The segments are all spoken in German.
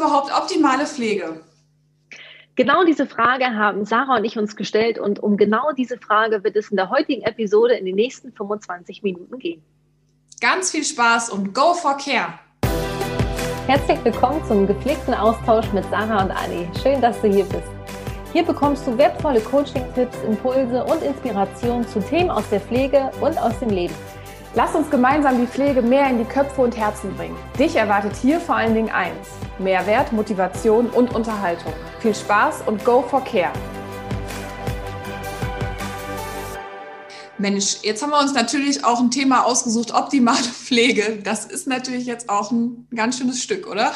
überhaupt optimale Pflege? Genau diese Frage haben Sarah und ich uns gestellt und um genau diese Frage wird es in der heutigen Episode in den nächsten 25 Minuten gehen. Ganz viel Spaß und go for care! Herzlich willkommen zum gepflegten Austausch mit Sarah und Anni. Schön, dass du hier bist. Hier bekommst du wertvolle Coaching-Tipps, Impulse und Inspiration zu Themen aus der Pflege und aus dem Leben. Lass uns gemeinsam die Pflege mehr in die Köpfe und Herzen bringen. Dich erwartet hier vor allen Dingen eins: Mehrwert, Motivation und Unterhaltung. Viel Spaß und go for care! Mensch, jetzt haben wir uns natürlich auch ein Thema ausgesucht, optimale Pflege. Das ist natürlich jetzt auch ein ganz schönes Stück, oder?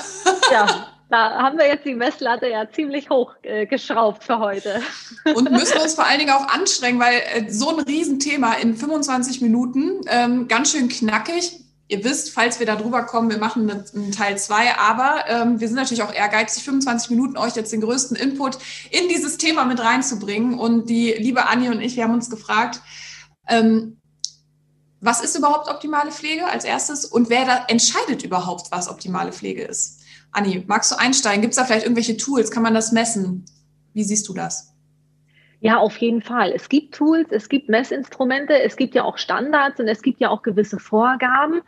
Ja, da haben wir jetzt die Messlatte ja ziemlich hoch äh, geschraubt für heute. Und müssen uns vor allen Dingen auch anstrengen, weil äh, so ein Riesenthema in 25 Minuten, ähm, ganz schön knackig. Ihr wisst, falls wir da drüber kommen, wir machen einen Teil zwei, aber ähm, wir sind natürlich auch ehrgeizig, 25 Minuten euch jetzt den größten Input in dieses Thema mit reinzubringen. Und die liebe Anni und ich, wir haben uns gefragt, ähm, was ist überhaupt optimale Pflege als erstes und wer da entscheidet überhaupt, was optimale Pflege ist? Anni, magst du einsteigen? Gibt es da vielleicht irgendwelche Tools? Kann man das messen? Wie siehst du das? Ja, auf jeden Fall. Es gibt Tools, es gibt Messinstrumente, es gibt ja auch Standards und es gibt ja auch gewisse Vorgaben.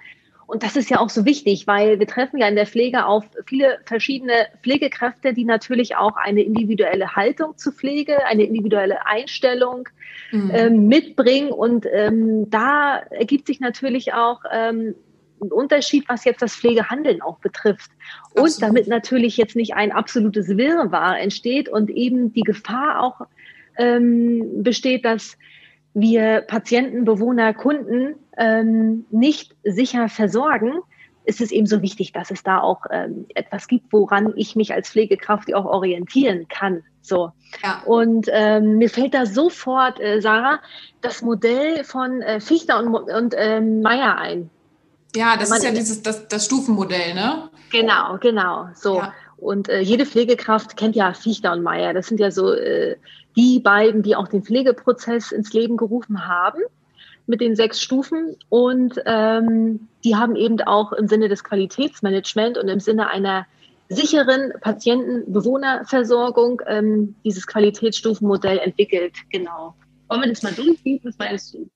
Und das ist ja auch so wichtig, weil wir treffen ja in der Pflege auf viele verschiedene Pflegekräfte, die natürlich auch eine individuelle Haltung zur Pflege, eine individuelle Einstellung mhm. ähm, mitbringen. Und ähm, da ergibt sich natürlich auch ähm, ein Unterschied, was jetzt das Pflegehandeln auch betrifft. Und Absolut. damit natürlich jetzt nicht ein absolutes Wirrwarr entsteht und eben die Gefahr auch ähm, besteht, dass wir Patienten, Bewohner, Kunden ähm, nicht sicher versorgen, ist es eben so wichtig, dass es da auch ähm, etwas gibt, woran ich mich als Pflegekraft auch orientieren kann. So. Ja. Und ähm, mir fällt da sofort, äh, Sarah, das Modell von äh, Fichter und, und äh, Meyer ein. Ja, das ist ja dieses das, das Stufenmodell, ne? Genau, genau. So. Ja. Und äh, jede Pflegekraft kennt ja Fichter und Meier. Das sind ja so äh, die beiden, die auch den Pflegeprozess ins Leben gerufen haben mit den sechs Stufen. Und ähm, die haben eben auch im Sinne des Qualitätsmanagements und im Sinne einer sicheren Patienten-Bewohnerversorgung ähm, dieses Qualitätsstufenmodell entwickelt. Genau. Wollen wir das mal durchgehen? Was meinst du?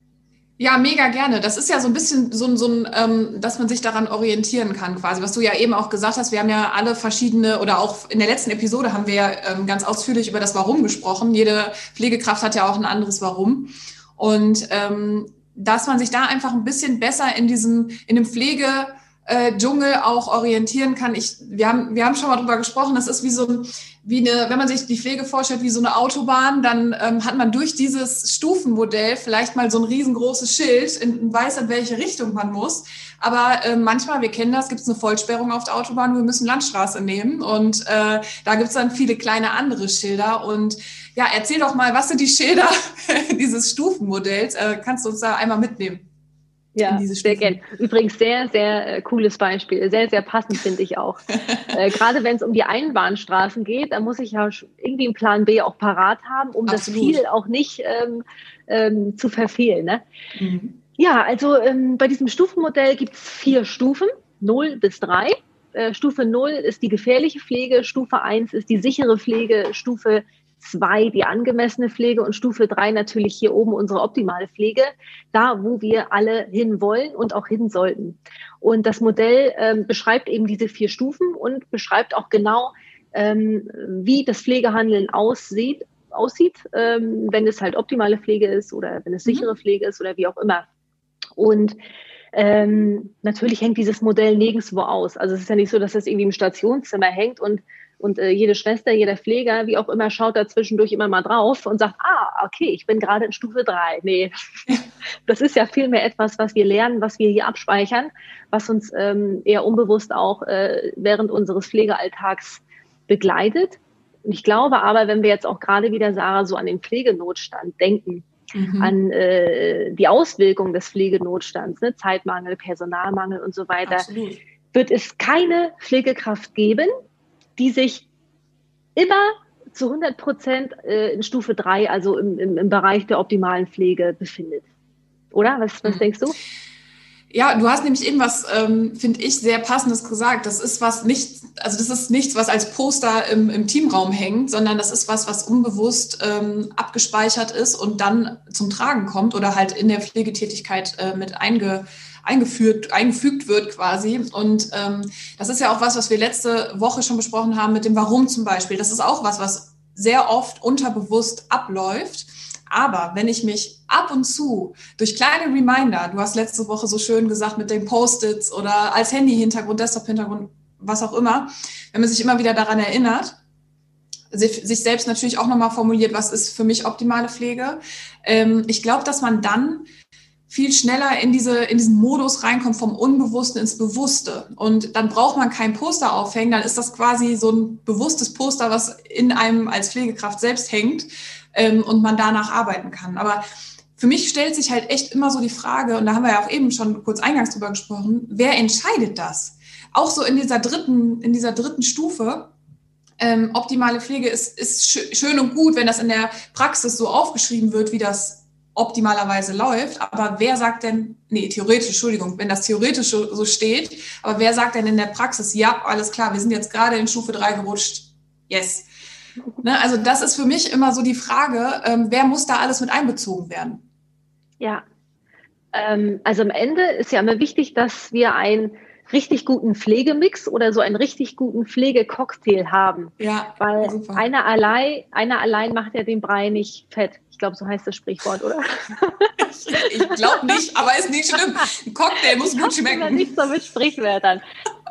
Ja, mega gerne. Das ist ja so ein bisschen so, so ein, ähm, dass man sich daran orientieren kann, quasi. Was du ja eben auch gesagt hast, wir haben ja alle verschiedene oder auch in der letzten Episode haben wir ja ähm, ganz ausführlich über das Warum gesprochen. Jede Pflegekraft hat ja auch ein anderes Warum. Und ähm, dass man sich da einfach ein bisschen besser in diesem, in dem Pflege, äh, Dschungel auch orientieren kann. Ich, wir, haben, wir haben schon mal drüber gesprochen, das ist wie so ein, wie eine, wenn man sich die Pflege vorstellt, wie so eine Autobahn, dann ähm, hat man durch dieses Stufenmodell vielleicht mal so ein riesengroßes Schild in, weiß, in welche Richtung man muss. Aber äh, manchmal, wir kennen das, gibt es eine Vollsperrung auf der Autobahn, wir müssen Landstraße nehmen und äh, da gibt es dann viele kleine andere Schilder. Und ja, erzähl doch mal, was sind die Schilder dieses Stufenmodells? Äh, kannst du uns da einmal mitnehmen? Ja, sehr gerne. Übrigens sehr, sehr äh, cooles Beispiel. Sehr, sehr passend finde ich auch. äh, gerade wenn es um die Einbahnstraßen geht, da muss ich ja irgendwie einen Plan B auch parat haben, um Absolut. das Ziel auch nicht ähm, ähm, zu verfehlen. Ne? Mhm. Ja, also ähm, bei diesem Stufenmodell gibt es vier Stufen, 0 bis 3. Äh, Stufe 0 ist die gefährliche Pflege, Stufe 1 ist die sichere Pflege, Stufe zwei die angemessene Pflege und Stufe drei natürlich hier oben unsere optimale Pflege, da wo wir alle hin wollen und auch hin sollten. Und das Modell ähm, beschreibt eben diese vier Stufen und beschreibt auch genau, ähm, wie das Pflegehandeln aussieht, aussieht, ähm, wenn es halt optimale Pflege ist oder wenn es mhm. sichere Pflege ist oder wie auch immer. Und ähm, natürlich hängt dieses Modell nirgendwo aus. Also es ist ja nicht so, dass das irgendwie im Stationszimmer hängt und und äh, jede Schwester, jeder Pfleger, wie auch immer, schaut da zwischendurch immer mal drauf und sagt, ah, okay, ich bin gerade in Stufe drei. Nee, das ist ja vielmehr etwas, was wir lernen, was wir hier abspeichern, was uns ähm, eher unbewusst auch äh, während unseres Pflegealltags begleitet. Und ich glaube aber, wenn wir jetzt auch gerade wieder, Sarah, so an den Pflegenotstand denken, mhm. an äh, die Auswirkungen des Pflegenotstands, ne, Zeitmangel, Personalmangel und so weiter, Absolut. wird es keine Pflegekraft geben, die sich immer zu 100 Prozent äh, in Stufe 3, also im, im, im Bereich der optimalen Pflege befindet. Oder? Was, was mhm. denkst du? Ja, du hast nämlich eben was, ähm, finde ich, sehr passendes gesagt. Das ist was nicht, also das ist nichts, was als Poster im, im Teamraum hängt, sondern das ist was, was unbewusst ähm, abgespeichert ist und dann zum Tragen kommt oder halt in der Pflegetätigkeit äh, mit einge, eingeführt, eingefügt wird quasi. Und ähm, das ist ja auch was, was wir letzte Woche schon besprochen haben mit dem Warum zum Beispiel. Das ist auch was, was sehr oft unterbewusst abläuft aber wenn ich mich ab und zu durch kleine Reminder, du hast letzte Woche so schön gesagt mit den Post-its oder als Handy-Hintergrund, Desktop-Hintergrund, was auch immer, wenn man sich immer wieder daran erinnert, sich selbst natürlich auch nochmal formuliert, was ist für mich optimale Pflege. Ähm, ich glaube, dass man dann viel schneller in, diese, in diesen Modus reinkommt, vom Unbewussten ins Bewusste. Und dann braucht man kein Poster aufhängen, dann ist das quasi so ein bewusstes Poster, was in einem als Pflegekraft selbst hängt ähm, und man danach arbeiten kann. Aber für mich stellt sich halt echt immer so die Frage, und da haben wir ja auch eben schon kurz eingangs drüber gesprochen, wer entscheidet das? Auch so in dieser dritten, in dieser dritten Stufe, ähm, optimale Pflege ist, ist schön und gut, wenn das in der Praxis so aufgeschrieben wird, wie das optimalerweise läuft. Aber wer sagt denn, nee, theoretisch, Entschuldigung, wenn das theoretisch so steht, aber wer sagt denn in der Praxis, ja, alles klar, wir sind jetzt gerade in Stufe 3 gerutscht, yes. Ne, also das ist für mich immer so die Frage, ähm, wer muss da alles mit einbezogen werden? Ja, ähm, also am Ende ist ja immer wichtig, dass wir einen richtig guten Pflegemix oder so einen richtig guten Pflegecocktail haben. Ja, weil super. einer allein, einer allein macht ja den Brei nicht fett. Ich glaube, so heißt das Sprichwort, oder? ich glaube nicht, aber ist nicht schlimm. Ein Cocktail muss ich gut schmecken. Nicht so mit Sprichwörtern.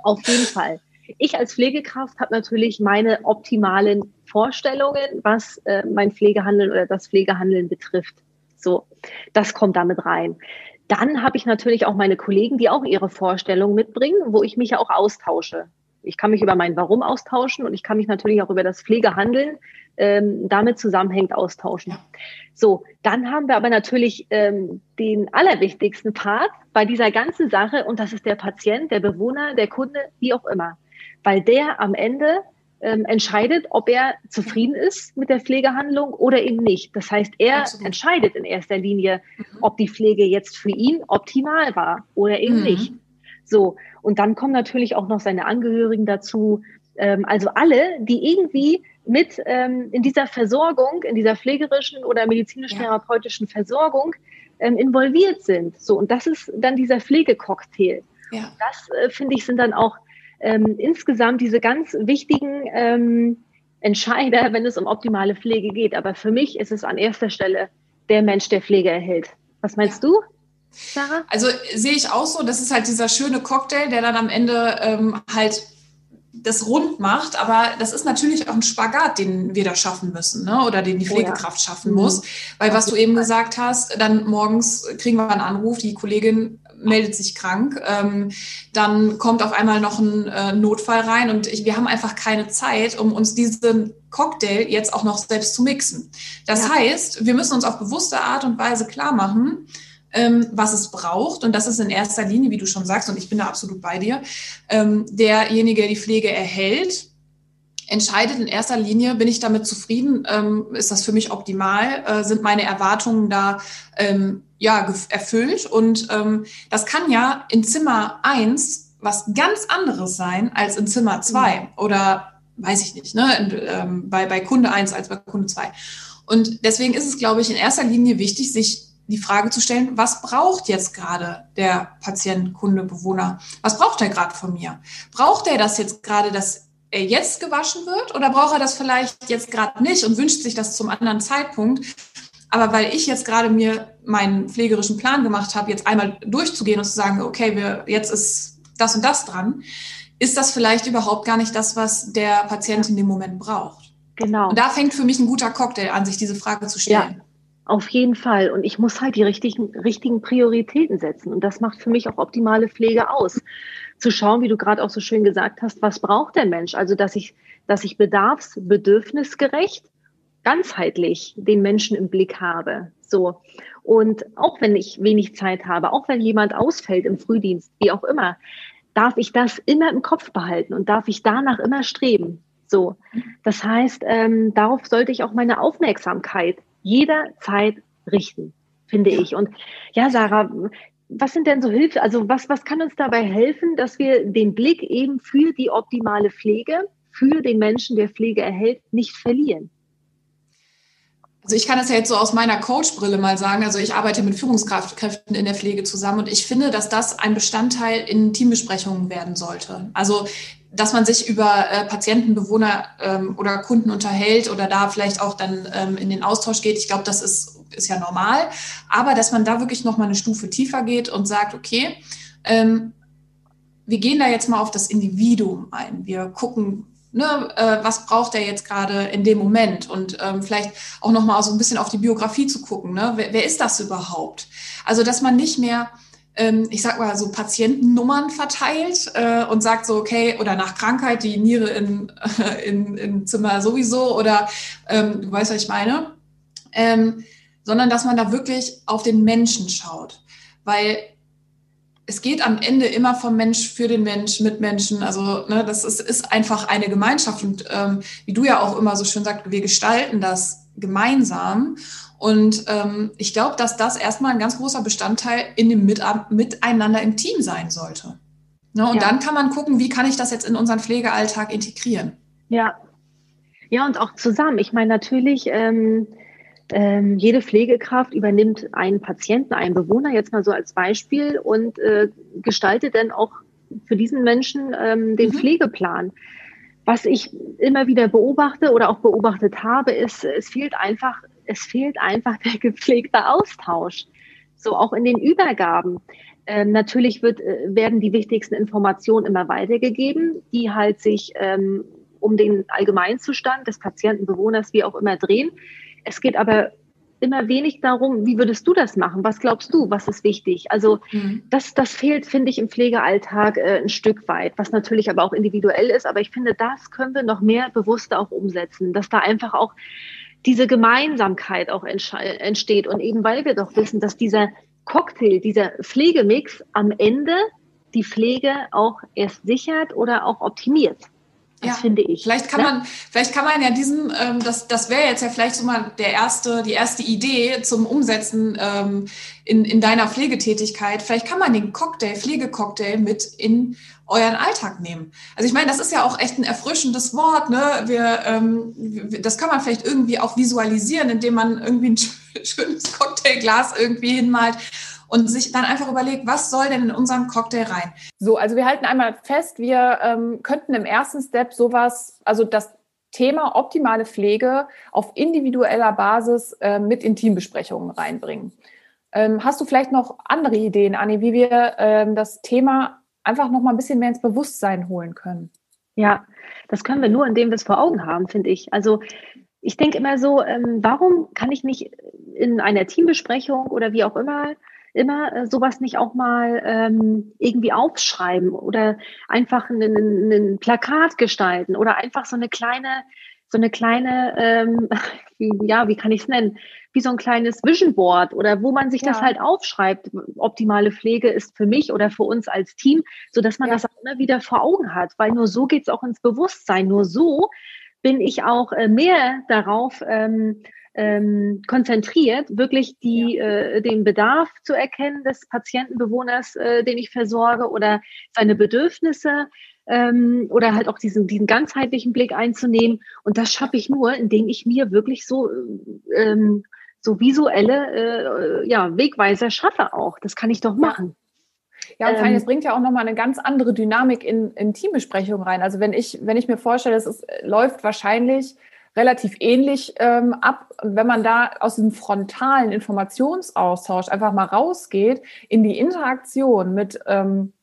Auf jeden Fall. Ich als Pflegekraft habe natürlich meine optimalen Vorstellungen, was äh, mein Pflegehandeln oder das Pflegehandeln betrifft. So, das kommt damit rein. Dann habe ich natürlich auch meine Kollegen, die auch ihre Vorstellungen mitbringen, wo ich mich ja auch austausche. Ich kann mich über mein Warum austauschen und ich kann mich natürlich auch über das Pflegehandeln ähm, damit zusammenhängt austauschen. So, dann haben wir aber natürlich ähm, den allerwichtigsten Part bei dieser ganzen Sache und das ist der Patient, der Bewohner, der Kunde, wie auch immer. Weil der am Ende ähm, entscheidet, ob er zufrieden ist mit der Pflegehandlung oder eben nicht. Das heißt, er Absolut. entscheidet in erster Linie, mhm. ob die Pflege jetzt für ihn optimal war oder eben mhm. nicht. So, und dann kommen natürlich auch noch seine Angehörigen dazu. Ähm, also alle, die irgendwie mit ähm, in dieser Versorgung, in dieser pflegerischen oder medizinisch-therapeutischen ja. Versorgung ähm, involviert sind. So, und das ist dann dieser Pflegecocktail. Ja. Das, äh, finde ich, sind dann auch ähm, insgesamt diese ganz wichtigen ähm, Entscheider, wenn es um optimale Pflege geht. Aber für mich ist es an erster Stelle der Mensch, der Pflege erhält. Was meinst ja. du? Sarah? Also sehe ich auch so, das ist halt dieser schöne Cocktail, der dann am Ende ähm, halt das rund macht, aber das ist natürlich auch ein Spagat, den wir da schaffen müssen, ne? oder den die Pflegekraft oh ja. schaffen muss. Mhm. Weil was du eben gesagt hast, dann morgens kriegen wir einen Anruf, die Kollegin meldet sich krank, ähm, dann kommt auf einmal noch ein äh, Notfall rein und ich, wir haben einfach keine Zeit, um uns diesen Cocktail jetzt auch noch selbst zu mixen. Das ja. heißt, wir müssen uns auf bewusste Art und Weise klar machen, ähm, was es braucht. Und das ist in erster Linie, wie du schon sagst, und ich bin da absolut bei dir, ähm, derjenige, der die Pflege erhält, entscheidet in erster Linie, bin ich damit zufrieden, ähm, ist das für mich optimal, äh, sind meine Erwartungen da ähm, ja, erfüllt. Und ähm, das kann ja in Zimmer eins was ganz anderes sein als in Zimmer zwei mhm. oder weiß ich nicht, ne, in, ähm, bei, bei Kunde eins als bei Kunde zwei. Und deswegen ist es, glaube ich, in erster Linie wichtig, sich die Frage zu stellen, was braucht jetzt gerade der Patient, Kunde, Bewohner? Was braucht er gerade von mir? Braucht er das jetzt gerade, dass jetzt gewaschen wird oder braucht er das vielleicht jetzt gerade nicht und wünscht sich das zum anderen Zeitpunkt? Aber weil ich jetzt gerade mir meinen pflegerischen Plan gemacht habe, jetzt einmal durchzugehen und zu sagen, okay, wir, jetzt ist das und das dran, ist das vielleicht überhaupt gar nicht das, was der Patient in dem Moment braucht. Genau. Und da fängt für mich ein guter Cocktail an, sich diese Frage zu stellen. Ja. Auf jeden Fall. Und ich muss halt die richtigen, richtigen Prioritäten setzen. Und das macht für mich auch optimale Pflege aus. Zu schauen, wie du gerade auch so schön gesagt hast, was braucht der Mensch? Also, dass ich, dass ich bedarfs-, bedürfnisgerecht, ganzheitlich den Menschen im Blick habe. So. Und auch wenn ich wenig Zeit habe, auch wenn jemand ausfällt im Frühdienst, wie auch immer, darf ich das immer im Kopf behalten und darf ich danach immer streben. So. Das heißt, ähm, darauf sollte ich auch meine Aufmerksamkeit jederzeit richten, finde ich. Und ja, Sarah, was sind denn so Hilfe, also was, was kann uns dabei helfen, dass wir den Blick eben für die optimale Pflege, für den Menschen, der Pflege erhält, nicht verlieren? Also ich kann das ja jetzt so aus meiner Coach-Brille mal sagen. Also ich arbeite mit Führungskräften in der Pflege zusammen und ich finde, dass das ein Bestandteil in Teambesprechungen werden sollte. Also dass man sich über äh, Patienten, Bewohner ähm, oder Kunden unterhält oder da vielleicht auch dann ähm, in den Austausch geht. Ich glaube, das ist, ist ja normal. Aber dass man da wirklich noch mal eine Stufe tiefer geht und sagt, okay, ähm, wir gehen da jetzt mal auf das Individuum ein. Wir gucken, ne, äh, was braucht er jetzt gerade in dem Moment und ähm, vielleicht auch noch mal so ein bisschen auf die Biografie zu gucken. Ne? Wer, wer ist das überhaupt? Also, dass man nicht mehr ähm, ich sag mal, so Patientennummern verteilt äh, und sagt so, okay, oder nach Krankheit die Niere in, in, im Zimmer sowieso oder ähm, du weißt, was ich meine, ähm, sondern dass man da wirklich auf den Menschen schaut, weil es geht am Ende immer vom Mensch für den Mensch mit Menschen. Also ne, das ist, ist einfach eine Gemeinschaft und ähm, wie du ja auch immer so schön sagst, wir gestalten das gemeinsam. Und ähm, ich glaube, dass das erstmal ein ganz großer Bestandteil in dem Mit Miteinander im Team sein sollte. Ne? Und ja. dann kann man gucken, wie kann ich das jetzt in unseren Pflegealltag integrieren. Ja. Ja, und auch zusammen. Ich meine, natürlich, ähm, ähm, jede Pflegekraft übernimmt einen Patienten, einen Bewohner, jetzt mal so als Beispiel, und äh, gestaltet dann auch für diesen Menschen ähm, den mhm. Pflegeplan. Was ich immer wieder beobachte oder auch beobachtet habe, ist, es fehlt einfach es fehlt einfach der gepflegte Austausch. So auch in den Übergaben. Ähm, natürlich wird, äh, werden die wichtigsten Informationen immer weitergegeben, die halt sich ähm, um den Allgemeinzustand des Patienten, Bewohners, wie auch immer drehen. Es geht aber immer wenig darum, wie würdest du das machen? Was glaubst du? Was ist wichtig? Also mhm. das, das fehlt, finde ich, im Pflegealltag äh, ein Stück weit, was natürlich aber auch individuell ist. Aber ich finde, das können wir noch mehr bewusster auch umsetzen, dass da einfach auch diese Gemeinsamkeit auch entsteht. Und eben weil wir doch wissen, dass dieser Cocktail, dieser Pflegemix am Ende die Pflege auch erst sichert oder auch optimiert. Das ja, finde ich. Vielleicht kann ne? man, vielleicht kann man ja diesen, ähm, das, das wäre jetzt ja vielleicht so mal der erste, die erste Idee zum Umsetzen ähm, in, in deiner Pflegetätigkeit. Vielleicht kann man den Cocktail, Pflegecocktail mit in euren Alltag nehmen. Also ich meine, das ist ja auch echt ein erfrischendes Wort. Ne? Wir, ähm, das kann man vielleicht irgendwie auch visualisieren, indem man irgendwie ein schönes Cocktailglas irgendwie hinmalt und sich dann einfach überlegt, was soll denn in unseren Cocktail rein? So, also wir halten einmal fest, wir ähm, könnten im ersten Step sowas, also das Thema optimale Pflege auf individueller Basis äh, mit in Teambesprechungen reinbringen. Ähm, hast du vielleicht noch andere Ideen, Anni, wie wir ähm, das Thema einfach noch mal ein bisschen mehr ins Bewusstsein holen können. Ja, das können wir nur, indem wir es vor Augen haben, finde ich. Also ich denke immer so, ähm, warum kann ich nicht in einer Teambesprechung oder wie auch immer immer äh, sowas nicht auch mal ähm, irgendwie aufschreiben oder einfach ein, Plakat gestalten oder einfach so eine kleine so eine kleine, ähm, ja, wie kann ich es nennen, wie so ein kleines Vision Board oder wo man sich ja. das halt aufschreibt. Optimale Pflege ist für mich oder für uns als Team, so dass man ja. das auch immer wieder vor Augen hat, weil nur so geht's auch ins Bewusstsein. Nur so bin ich auch äh, mehr darauf ähm, ähm, konzentriert, wirklich die, ja. äh, den Bedarf zu erkennen des Patientenbewohners, äh, den ich versorge oder seine Bedürfnisse ähm, oder halt auch diesen, diesen ganzheitlichen Blick einzunehmen. Und das schaffe ich nur, indem ich mir wirklich so, ähm, so visuelle äh, ja, Wegweiser schaffe auch. Das kann ich doch machen. Ja, und allem, es ähm, bringt ja auch nochmal eine ganz andere Dynamik in, in Teambesprechungen rein. Also wenn ich, wenn ich mir vorstelle, es ist, läuft wahrscheinlich relativ ähnlich ähm, ab. Und wenn man da aus dem frontalen Informationsaustausch einfach mal rausgeht in die Interaktion mit, ähm,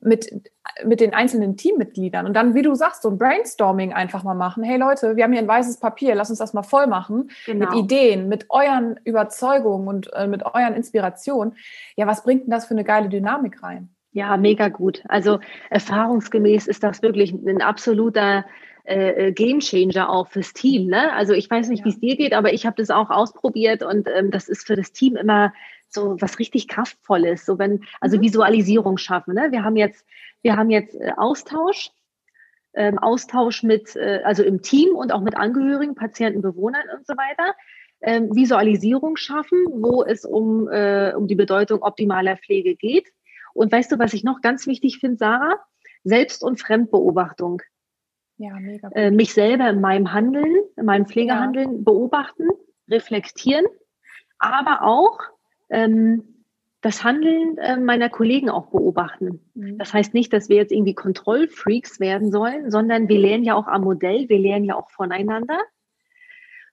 mit, mit den einzelnen Teammitgliedern und dann, wie du sagst, so ein Brainstorming einfach mal machen. Hey Leute, wir haben hier ein weißes Papier, lass uns das mal voll machen genau. mit Ideen, mit euren Überzeugungen und äh, mit euren Inspirationen. Ja, was bringt denn das für eine geile Dynamik rein? Ja, mega gut. Also erfahrungsgemäß ist das wirklich ein absoluter äh, äh Game Changer auch fürs Team. Ne? Also ich weiß nicht, ja. wie es dir geht, aber ich habe das auch ausprobiert und ähm, das ist für das Team immer so was richtig kraftvolles, so wenn, also mhm. Visualisierung schaffen. Ne? Wir haben jetzt, wir haben jetzt äh, Austausch, ähm, Austausch mit, äh, also im Team und auch mit Angehörigen, Patienten, Bewohnern und so weiter. ähm, Visualisierung schaffen, wo es um, äh, um die Bedeutung optimaler Pflege geht. Und weißt du, was ich noch ganz wichtig finde, Sarah? Selbst- und Fremdbeobachtung. Ja, mega. Äh, mich selber in meinem Handeln, in meinem Pflegehandeln ja. beobachten, reflektieren, aber auch ähm, das Handeln äh, meiner Kollegen auch beobachten. Mhm. Das heißt nicht, dass wir jetzt irgendwie Kontrollfreaks werden sollen, sondern wir lernen ja auch am Modell, wir lernen ja auch voneinander.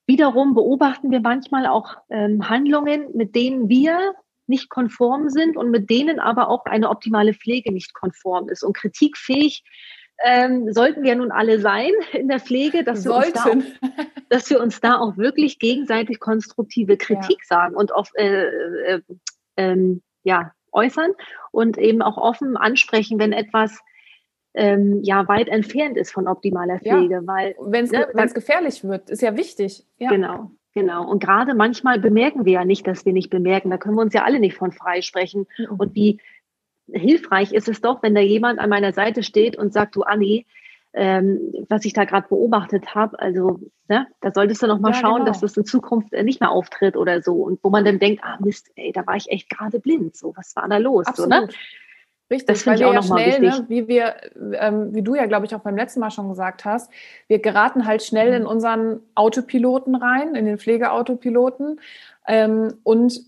Wiederum beobachten wir manchmal auch ähm, Handlungen, mit denen wir nicht konform sind und mit denen aber auch eine optimale Pflege nicht konform ist. Und kritikfähig ähm, sollten wir nun alle sein in der Pflege, dass wir, uns da auch, dass wir uns da auch wirklich gegenseitig konstruktive Kritik ja. sagen und auf, äh, äh, ähm, ja, äußern und eben auch offen ansprechen, wenn etwas ähm, ja weit entfernt ist von optimaler Pflege, ja, weil wenn es ne, gefährlich wird, ist ja wichtig. Ja. Genau, genau. Und gerade manchmal bemerken wir ja nicht, dass wir nicht bemerken. Da können wir uns ja alle nicht von freisprechen. Mhm. Und wie hilfreich ist es doch, wenn da jemand an meiner Seite steht und sagt, du Anni, ähm, was ich da gerade beobachtet habe. Also ne, da solltest du noch mal ja, schauen, genau. dass das in Zukunft äh, nicht mehr auftritt oder so. Und wo man dann denkt, ah Mist, ey, da war ich echt gerade blind. So, was war da los? Absolut. So, ne? Richtig, das finde ich auch ja nochmal wichtig. Ne, wie wir, ähm, wie du ja, glaube ich, auch beim letzten Mal schon gesagt hast, wir geraten halt schnell in mhm. unseren Autopiloten rein, in den Pflegeautopiloten ähm, und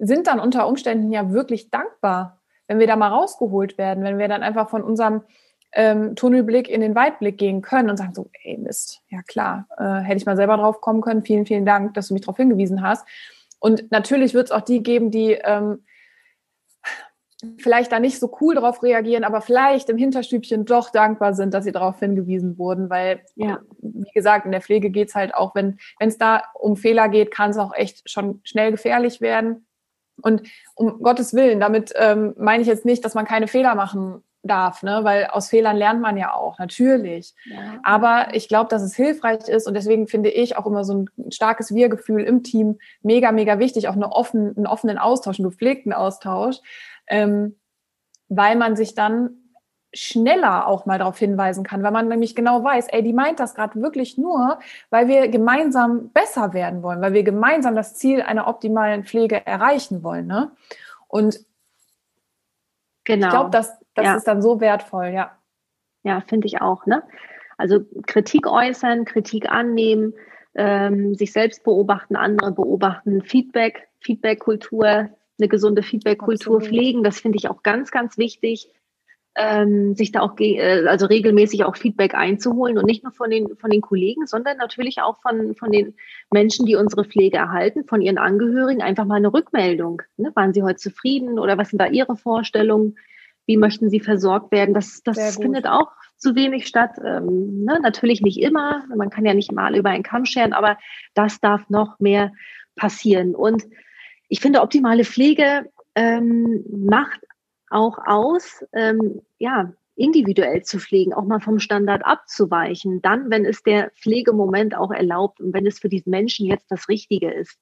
sind dann unter Umständen ja wirklich dankbar, wenn wir da mal rausgeholt werden, wenn wir dann einfach von unserem ähm, Tunnelblick in den Weitblick gehen können und sagen so, ey Mist, ja klar, äh, hätte ich mal selber drauf kommen können. Vielen, vielen Dank, dass du mich darauf hingewiesen hast. Und natürlich wird es auch die geben, die ähm, vielleicht da nicht so cool drauf reagieren, aber vielleicht im Hinterstübchen doch dankbar sind, dass sie darauf hingewiesen wurden, weil, ja. wie gesagt, in der Pflege geht es halt auch, wenn es da um Fehler geht, kann es auch echt schon schnell gefährlich werden. Und um Gottes Willen, damit ähm, meine ich jetzt nicht, dass man keine Fehler machen darf, ne? weil aus Fehlern lernt man ja auch, natürlich. Ja. Aber ich glaube, dass es hilfreich ist und deswegen finde ich auch immer so ein starkes Wir-Gefühl im Team mega, mega wichtig, auch eine offen, einen offenen Austausch, einen gepflegten Austausch, ähm, weil man sich dann schneller auch mal darauf hinweisen kann, weil man nämlich genau weiß, ey, die meint das gerade wirklich nur, weil wir gemeinsam besser werden wollen, weil wir gemeinsam das Ziel einer optimalen Pflege erreichen wollen. Ne? Und genau. ich glaube, dass das ja. ist dann so wertvoll, ja. Ja, finde ich auch. Ne? Also Kritik äußern, Kritik annehmen, ähm, sich selbst beobachten, andere beobachten, Feedback, Feedback-Kultur, eine gesunde Feedback-Kultur pflegen, das finde ich auch ganz, ganz wichtig. Ähm, sich da auch äh, also regelmäßig auch Feedback einzuholen und nicht nur von den von den Kollegen, sondern natürlich auch von von den Menschen, die unsere Pflege erhalten, von ihren Angehörigen einfach mal eine Rückmeldung. Ne? Waren sie heute zufrieden oder was sind da ihre Vorstellungen? wie möchten sie versorgt werden. Das, das findet auch zu wenig statt. Ähm, ne? Natürlich nicht immer, man kann ja nicht mal über einen Kamm scheren, aber das darf noch mehr passieren. Und ich finde, optimale Pflege ähm, macht auch aus, ähm, ja, individuell zu pflegen, auch mal vom Standard abzuweichen, dann, wenn es der Pflegemoment auch erlaubt und wenn es für diesen Menschen jetzt das Richtige ist.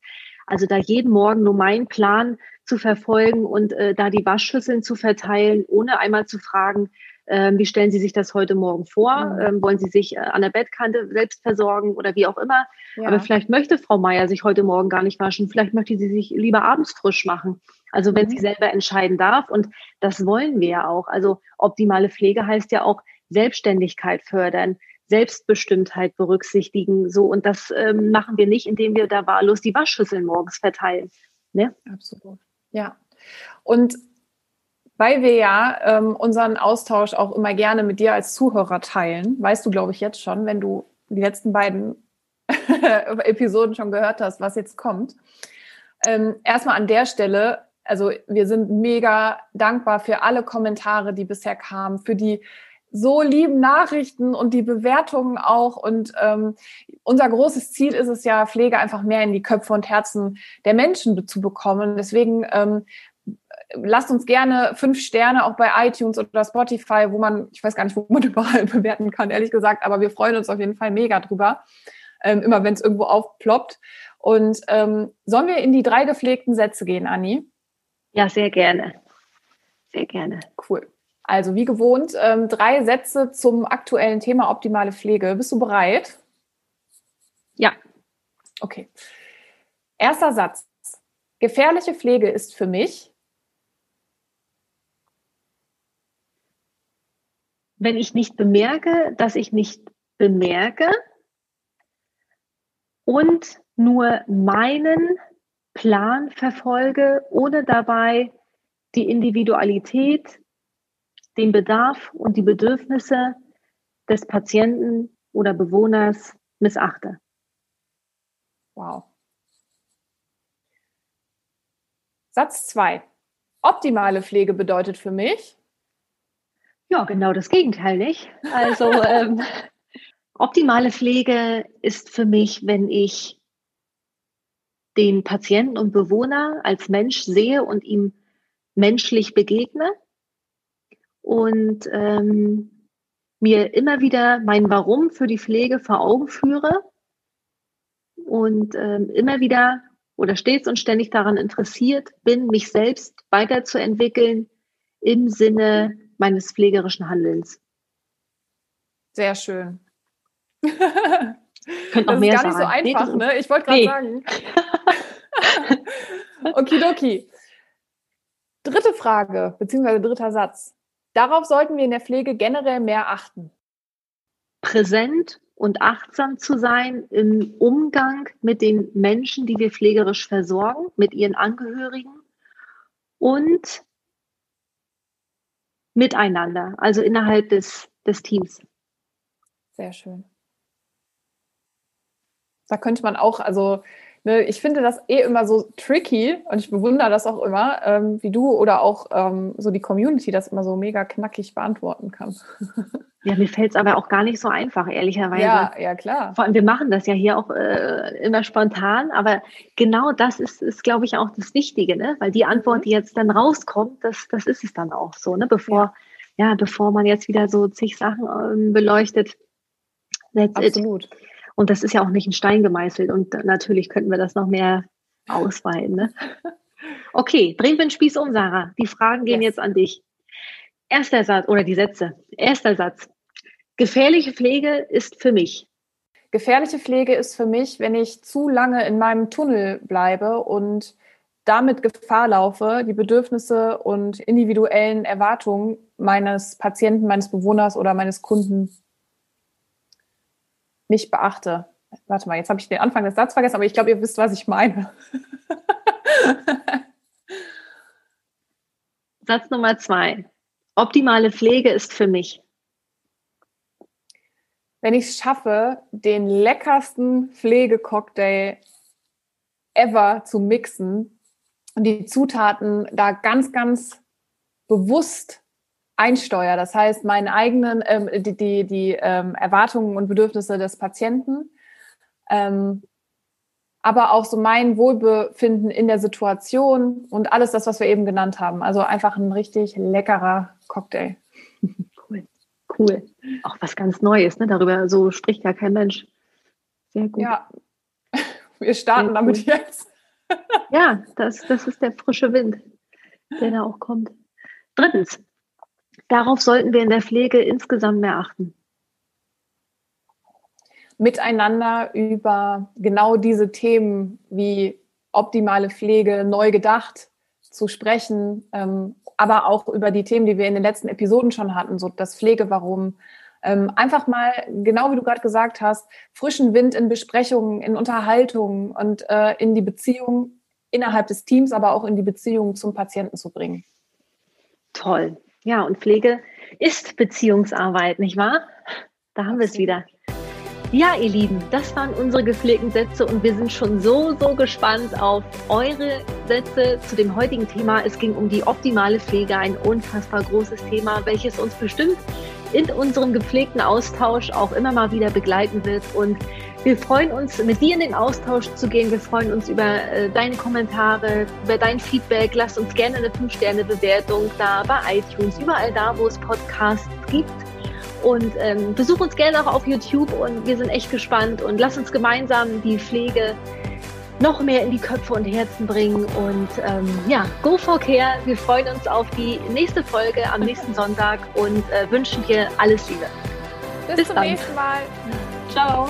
Also da jeden Morgen nur meinen Plan zu verfolgen und äh, da die Waschschüsseln zu verteilen, ohne einmal zu fragen, ähm, wie stellen Sie sich das heute Morgen vor? Mhm. Ähm, wollen Sie sich äh, an der Bettkante selbst versorgen oder wie auch immer? Ja. Aber vielleicht möchte Frau Meier sich heute Morgen gar nicht waschen. Vielleicht möchte sie sich lieber abends frisch machen. Also wenn mhm. sie selber entscheiden darf. Und das wollen wir ja auch. Also optimale Pflege heißt ja auch Selbstständigkeit fördern, Selbstbestimmtheit berücksichtigen. So, und das ähm, machen wir nicht, indem wir da wahllos die Waschschüsseln morgens verteilen. Ne? Absolut. Ja. Und weil wir ja ähm, unseren Austausch auch immer gerne mit dir als Zuhörer teilen, weißt du, glaube ich, jetzt schon, wenn du die letzten beiden Episoden schon gehört hast, was jetzt kommt. Ähm, erstmal an der Stelle, also wir sind mega dankbar für alle Kommentare, die bisher kamen, für die so lieben Nachrichten und die Bewertungen auch. Und ähm, unser großes Ziel ist es ja, Pflege einfach mehr in die Köpfe und Herzen der Menschen zu bekommen. Deswegen ähm, lasst uns gerne fünf Sterne auch bei iTunes oder Spotify, wo man, ich weiß gar nicht, wo man überall bewerten kann, ehrlich gesagt, aber wir freuen uns auf jeden Fall mega drüber, ähm, immer wenn es irgendwo aufploppt. Und ähm, sollen wir in die drei gepflegten Sätze gehen, Anni? Ja, sehr gerne. Sehr gerne. Cool. Also wie gewohnt, ähm, drei Sätze zum aktuellen Thema optimale Pflege. Bist du bereit? Ja. Okay. Erster Satz. Gefährliche Pflege ist für mich. Wenn ich nicht bemerke, dass ich nicht bemerke und nur meinen Plan verfolge, ohne dabei die Individualität, den Bedarf und die Bedürfnisse des Patienten oder Bewohners missachte. Wow. Satz 2. Optimale Pflege bedeutet für mich? Ja, genau das Gegenteil, nicht? Also ähm, optimale Pflege ist für mich, wenn ich den Patienten und Bewohner als Mensch sehe und ihm menschlich begegne und ähm, mir immer wieder mein Warum für die Pflege vor Augen führe und ähm, immer wieder oder stets und ständig daran interessiert bin, mich selbst weiterzuentwickeln im Sinne meines pflegerischen Handelns. Sehr schön. Könnte noch das mehr ist gar nicht so einfach, nee, ne? Ich wollte gerade nee. sagen. Okidoki. Dritte Frage, beziehungsweise dritter Satz. Darauf sollten wir in der Pflege generell mehr achten. Präsent und achtsam zu sein im Umgang mit den Menschen, die wir pflegerisch versorgen, mit ihren Angehörigen und miteinander, also innerhalb des, des Teams. Sehr schön. Da könnte man auch, also ne, ich finde das eh immer so tricky und ich bewundere das auch immer, ähm, wie du oder auch ähm, so die Community das immer so mega knackig beantworten kann. Ja, mir fällt es aber auch gar nicht so einfach, ehrlicherweise. Ja, ja, klar. Vor allem, wir machen das ja hier auch äh, immer spontan, aber genau das ist, ist glaube ich, auch das Wichtige, ne? Weil die Antwort, mhm. die jetzt dann rauskommt, das, das ist es dann auch so, ne? Bevor, ja, ja bevor man jetzt wieder so zig Sachen ähm, beleuchtet. That's Absolut. It. Und das ist ja auch nicht ein Stein gemeißelt. Und natürlich könnten wir das noch mehr ausweiten. Ne? Okay, drehen wir den Spieß um, Sarah. Die Fragen gehen yes. jetzt an dich. Erster Satz oder die Sätze. Erster Satz. Gefährliche Pflege ist für mich. Gefährliche Pflege ist für mich, wenn ich zu lange in meinem Tunnel bleibe und damit Gefahr laufe, die Bedürfnisse und individuellen Erwartungen meines Patienten, meines Bewohners oder meines Kunden nicht beachte. Warte mal, jetzt habe ich den Anfang des Satzes vergessen, aber ich glaube, ihr wisst, was ich meine. Satz Nummer zwei. Optimale Pflege ist für mich. Wenn ich es schaffe, den leckersten Pflegecocktail ever zu mixen und die Zutaten da ganz, ganz bewusst einsteuere. Das heißt, meine eigenen, ähm, die, die, die ähm, Erwartungen und Bedürfnisse des Patienten, ähm, aber auch so mein Wohlbefinden in der Situation und alles das, was wir eben genannt haben. Also einfach ein richtig leckerer Cocktail. Cool, cool. Auch was ganz Neues, ne? Darüber so spricht ja kein Mensch. Sehr gut. Ja, wir starten damit jetzt. ja, das, das ist der frische Wind, der da auch kommt. Drittens, Darauf sollten wir in der Pflege insgesamt mehr achten. Miteinander über genau diese Themen wie optimale Pflege neu gedacht zu sprechen, ähm, aber auch über die Themen, die wir in den letzten Episoden schon hatten, so das Pflegewarum. Ähm, einfach mal, genau wie du gerade gesagt hast, frischen Wind in Besprechungen, in Unterhaltungen und äh, in die Beziehung innerhalb des Teams, aber auch in die Beziehung zum Patienten zu bringen. Toll. Ja, und Pflege ist Beziehungsarbeit, nicht wahr? Da haben wir es wieder. Ja, ihr Lieben, das waren unsere gepflegten Sätze und wir sind schon so, so gespannt auf eure Sätze zu dem heutigen Thema. Es ging um die optimale Pflege, ein unfassbar großes Thema, welches uns bestimmt in unserem gepflegten Austausch auch immer mal wieder begleiten wird. Und wir freuen uns, mit dir in den Austausch zu gehen. Wir freuen uns über äh, deine Kommentare, über dein Feedback. Lass uns gerne eine 5-Sterne-Bewertung da bei iTunes, überall da, wo es Podcasts gibt. Und ähm, besuch uns gerne auch auf YouTube und wir sind echt gespannt und lass uns gemeinsam die Pflege noch mehr in die Köpfe und Herzen bringen. Und ähm, ja, go for care. Wir freuen uns auf die nächste Folge am nächsten Sonntag und äh, wünschen dir alles Liebe. Bis, Bis zum dann. nächsten Mal. Ciao.